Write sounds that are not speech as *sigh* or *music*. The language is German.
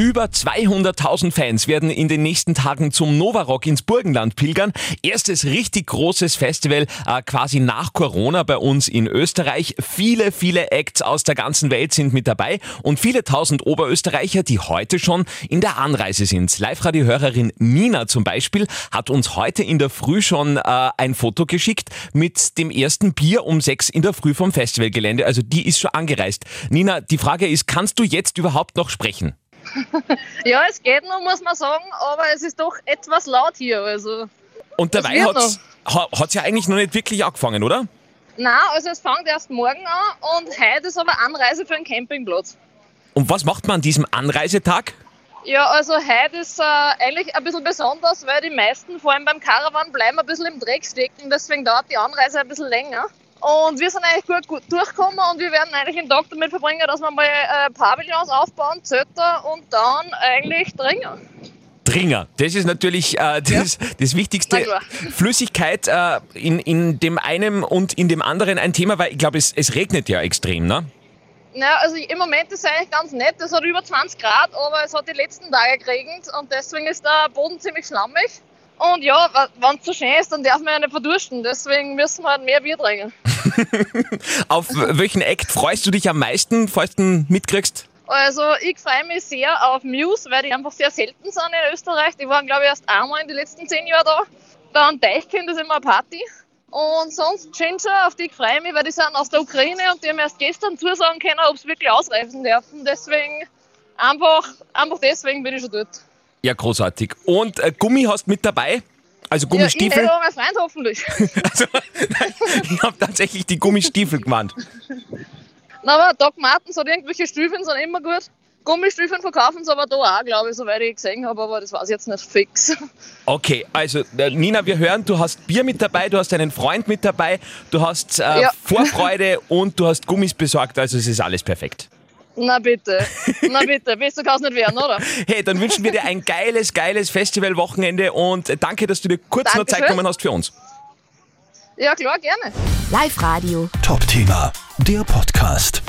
Über 200.000 Fans werden in den nächsten Tagen zum Novarock ins Burgenland pilgern. Erstes richtig großes Festival äh, quasi nach Corona bei uns in Österreich. Viele, viele Acts aus der ganzen Welt sind mit dabei und viele tausend Oberösterreicher, die heute schon in der Anreise sind. Live-Radio-Hörerin Nina zum Beispiel hat uns heute in der Früh schon äh, ein Foto geschickt mit dem ersten Bier um sechs in der Früh vom Festivalgelände. Also die ist schon angereist. Nina, die Frage ist, kannst du jetzt überhaupt noch sprechen? *laughs* Ja, es geht noch, muss man sagen, aber es ist doch etwas laut hier. Also. Und dabei hat es ja eigentlich noch nicht wirklich angefangen, oder? Nein, also es fängt erst morgen an und heute ist aber Anreise für einen Campingplatz. Und was macht man an diesem Anreisetag? Ja, also heute ist äh, eigentlich ein bisschen besonders, weil die meisten, vor allem beim Caravan, bleiben ein bisschen im Dreck stecken. Deswegen dauert die Anreise ein bisschen länger. Und wir sind eigentlich gut, gut durchgekommen und wir werden eigentlich den Tag damit verbringen, dass wir mal äh, Pavillons aufbauen, Zötter und dann eigentlich dringen. Dringer, das ist natürlich äh, das, das Na Wichtigste. Flüssigkeit äh, in, in dem einen und in dem anderen ein Thema, weil ich glaube, es, es regnet ja extrem, ne? Ja, also im Moment ist es eigentlich ganz nett. Es hat über 20 Grad, aber es hat die letzten Tage geregnet und deswegen ist der Boden ziemlich schlammig. Und ja, wenn es so schön ist, dann darf man ja nicht verdursten. Deswegen müssen wir halt mehr Bier trinken. *laughs* Auf welchen Act freust du dich am meisten, falls du mitkriegst? Also ich freue mich sehr auf Muse, weil die einfach sehr selten sind in Österreich. Die waren, glaube ich, erst einmal in den letzten zehn Jahren da. Dann Deichkind ist immer eine Party. Und sonst Ginger, auf die ich freue mich, weil die sind aus der Ukraine und die haben erst gestern zusagen können, ob sie wirklich ausreisen dürfen. Deswegen einfach, einfach deswegen bin ich schon dort. Ja, großartig. Und äh, Gummi hast mit dabei? Also Ja, ich Gummistiefel? hätte aber mein Freund hoffentlich. *laughs* also, ich habe tatsächlich die Gummistiefel gemeint. Na, aber Doc Martens hat irgendwelche Stiefeln, sind immer gut. Gummistiefeln verkaufen sie aber da auch, glaube ich, soweit ich gesehen habe, aber das weiß ich jetzt nicht fix. Okay, also äh, Nina, wir hören, du hast Bier mit dabei, du hast einen Freund mit dabei, du hast äh, Ja. Vorfreude und du hast Gummis besorgt, also es ist alles perfekt. Na bitte, na bitte, besser kann es nicht werden, oder? Hey, dann wünschen wir dir ein geiles, geiles Festivalwochenende und danke, dass du dir kurz noch Zeit Dankeschön. genommen hast für uns. Ja, klar, gerne. Live Radio. Top-Thema, der Podcast.